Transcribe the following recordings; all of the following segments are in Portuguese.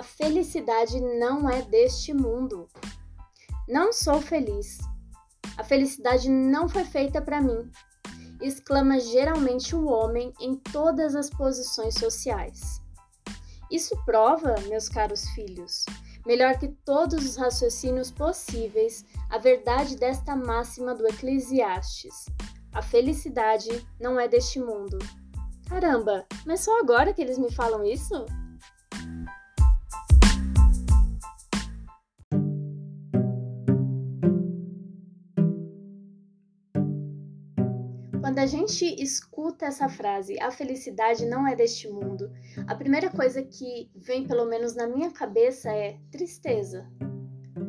A felicidade não é deste mundo. Não sou feliz. A felicidade não foi feita para mim. Exclama geralmente o homem em todas as posições sociais. Isso prova, meus caros filhos, melhor que todos os raciocínios possíveis, a verdade desta máxima do Eclesiastes: a felicidade não é deste mundo. Caramba, mas só agora que eles me falam isso? Quando a gente escuta essa frase, a felicidade não é deste mundo, a primeira coisa que vem, pelo menos na minha cabeça, é tristeza.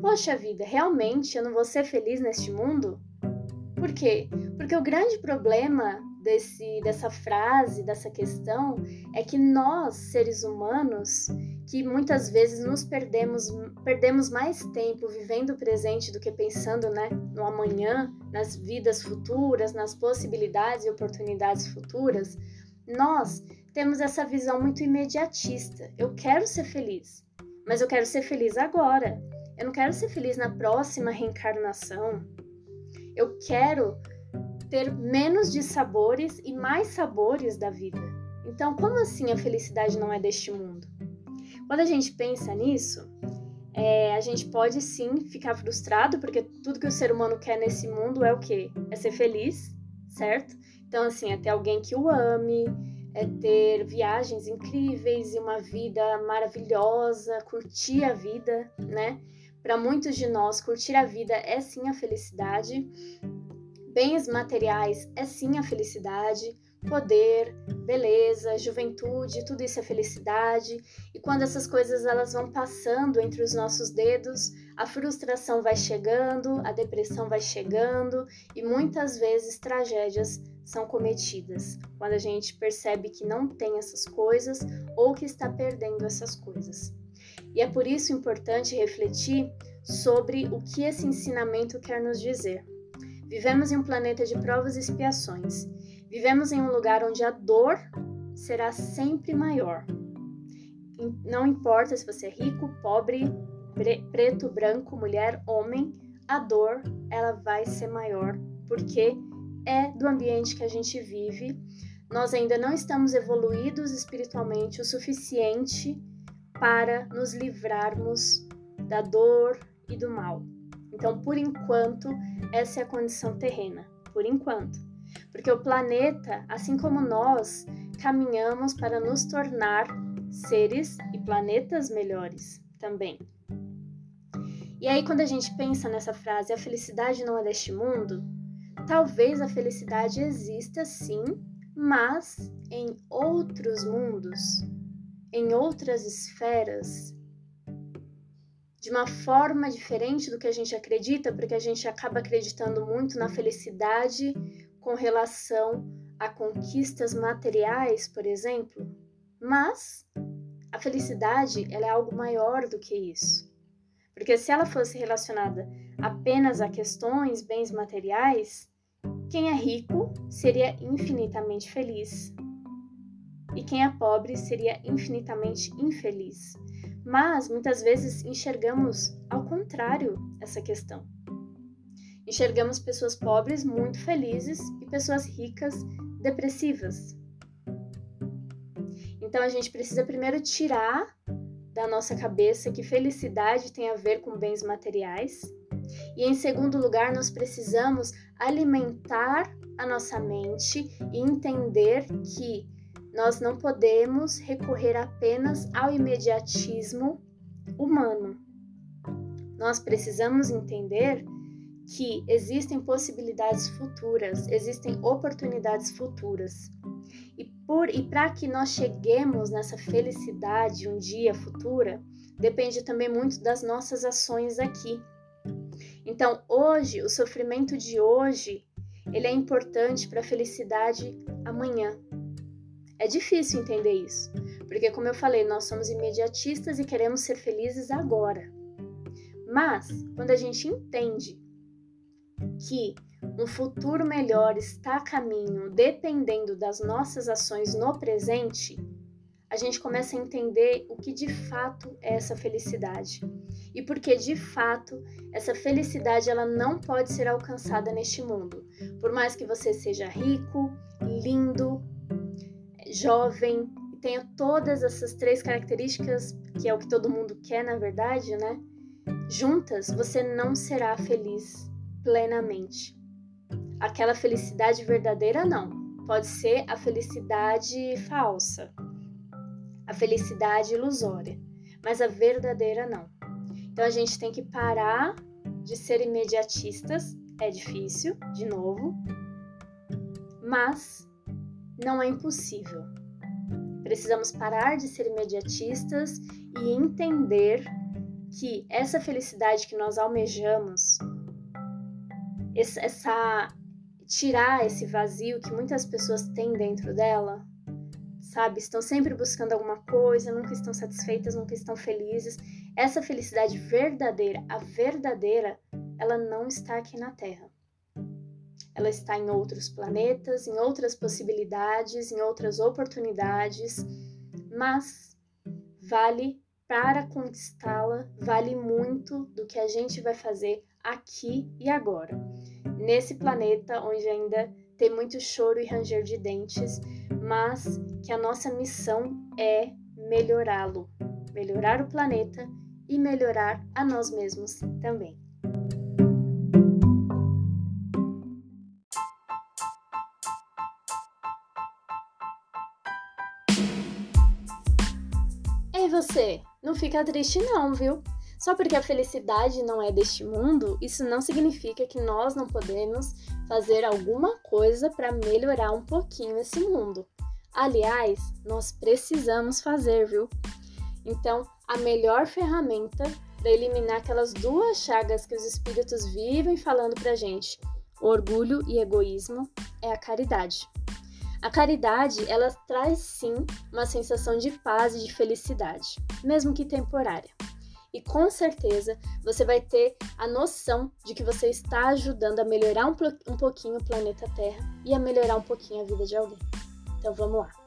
Poxa vida, realmente eu não vou ser feliz neste mundo? Por quê? Porque o grande problema desse, dessa frase, dessa questão, é que nós, seres humanos, que muitas vezes nos perdemos, perdemos mais tempo vivendo o presente do que pensando né, no amanhã, nas vidas futuras, nas possibilidades e oportunidades futuras, nós temos essa visão muito imediatista. Eu quero ser feliz, mas eu quero ser feliz agora. Eu não quero ser feliz na próxima reencarnação. Eu quero ter menos de sabores e mais sabores da vida. Então, como assim a felicidade não é deste mundo? Quando a gente pensa nisso, é, a gente pode sim ficar frustrado, porque tudo que o ser humano quer nesse mundo é o quê? É ser feliz, certo? Então, assim, é ter alguém que o ame, é ter viagens incríveis e uma vida maravilhosa, curtir a vida, né? Para muitos de nós, curtir a vida é sim a felicidade. Bens materiais é sim a felicidade poder, beleza, juventude, tudo isso é felicidade. Quando essas coisas elas vão passando entre os nossos dedos, a frustração vai chegando, a depressão vai chegando e muitas vezes tragédias são cometidas quando a gente percebe que não tem essas coisas ou que está perdendo essas coisas. E é por isso importante refletir sobre o que esse ensinamento quer nos dizer. Vivemos em um planeta de provas e expiações Vivemos em um lugar onde a dor será sempre maior. Não importa se você é rico, pobre, pre preto, branco, mulher, homem, a dor ela vai ser maior porque é do ambiente que a gente vive. Nós ainda não estamos evoluídos espiritualmente o suficiente para nos livrarmos da dor e do mal. Então, por enquanto, essa é a condição terrena. Por enquanto. Porque o planeta, assim como nós, caminhamos para nos tornar seres e planetas melhores também. E aí, quando a gente pensa nessa frase, a felicidade não é deste mundo, talvez a felicidade exista sim, mas em outros mundos, em outras esferas, de uma forma diferente do que a gente acredita, porque a gente acaba acreditando muito na felicidade com relação a conquistas materiais, por exemplo, mas a felicidade ela é algo maior do que isso. Porque se ela fosse relacionada apenas a questões, bens materiais, quem é rico seria infinitamente feliz. E quem é pobre seria infinitamente infeliz. Mas muitas vezes enxergamos ao contrário essa questão. Enxergamos pessoas pobres muito felizes e pessoas ricas depressivas. Então a gente precisa primeiro tirar da nossa cabeça que felicidade tem a ver com bens materiais. E em segundo lugar, nós precisamos alimentar a nossa mente e entender que nós não podemos recorrer apenas ao imediatismo humano. Nós precisamos entender que existem possibilidades futuras, existem oportunidades futuras. E por e para que nós cheguemos nessa felicidade um dia futura, depende também muito das nossas ações aqui. Então, hoje, o sofrimento de hoje, ele é importante para a felicidade amanhã. É difícil entender isso, porque como eu falei, nós somos imediatistas e queremos ser felizes agora. Mas, quando a gente entende que um futuro melhor está a caminho dependendo das nossas ações no presente, a gente começa a entender o que de fato é essa felicidade. E porque de fato essa felicidade ela não pode ser alcançada neste mundo. Por mais que você seja rico, lindo, jovem, tenha todas essas três características, que é o que todo mundo quer na verdade, né? Juntas, você não será feliz plenamente. Aquela felicidade verdadeira não. Pode ser a felicidade falsa, a felicidade ilusória, mas a verdadeira não. Então a gente tem que parar de ser imediatistas, é difícil, de novo, mas não é impossível. Precisamos parar de ser imediatistas e entender que essa felicidade que nós almejamos, essa tirar esse vazio que muitas pessoas têm dentro dela, sabe? Estão sempre buscando alguma coisa, nunca estão satisfeitas, nunca estão felizes. Essa felicidade verdadeira, a verdadeira, ela não está aqui na Terra. Ela está em outros planetas, em outras possibilidades, em outras oportunidades, mas vale para conquistá-la, vale muito do que a gente vai fazer aqui e agora nesse planeta onde ainda tem muito choro e ranger de dentes, mas que a nossa missão é melhorá-lo, melhorar o planeta e melhorar a nós mesmos também. Ei você, não fica triste não, viu? Só porque a felicidade não é deste mundo, isso não significa que nós não podemos fazer alguma coisa para melhorar um pouquinho esse mundo. Aliás, nós precisamos fazer, viu? Então, a melhor ferramenta para eliminar aquelas duas chagas que os espíritos vivem falando pra gente, orgulho e egoísmo, é a caridade. A caridade, ela traz sim uma sensação de paz e de felicidade, mesmo que temporária e com certeza você vai ter a noção de que você está ajudando a melhorar um, um pouquinho o planeta Terra e a melhorar um pouquinho a vida de alguém. Então vamos lá.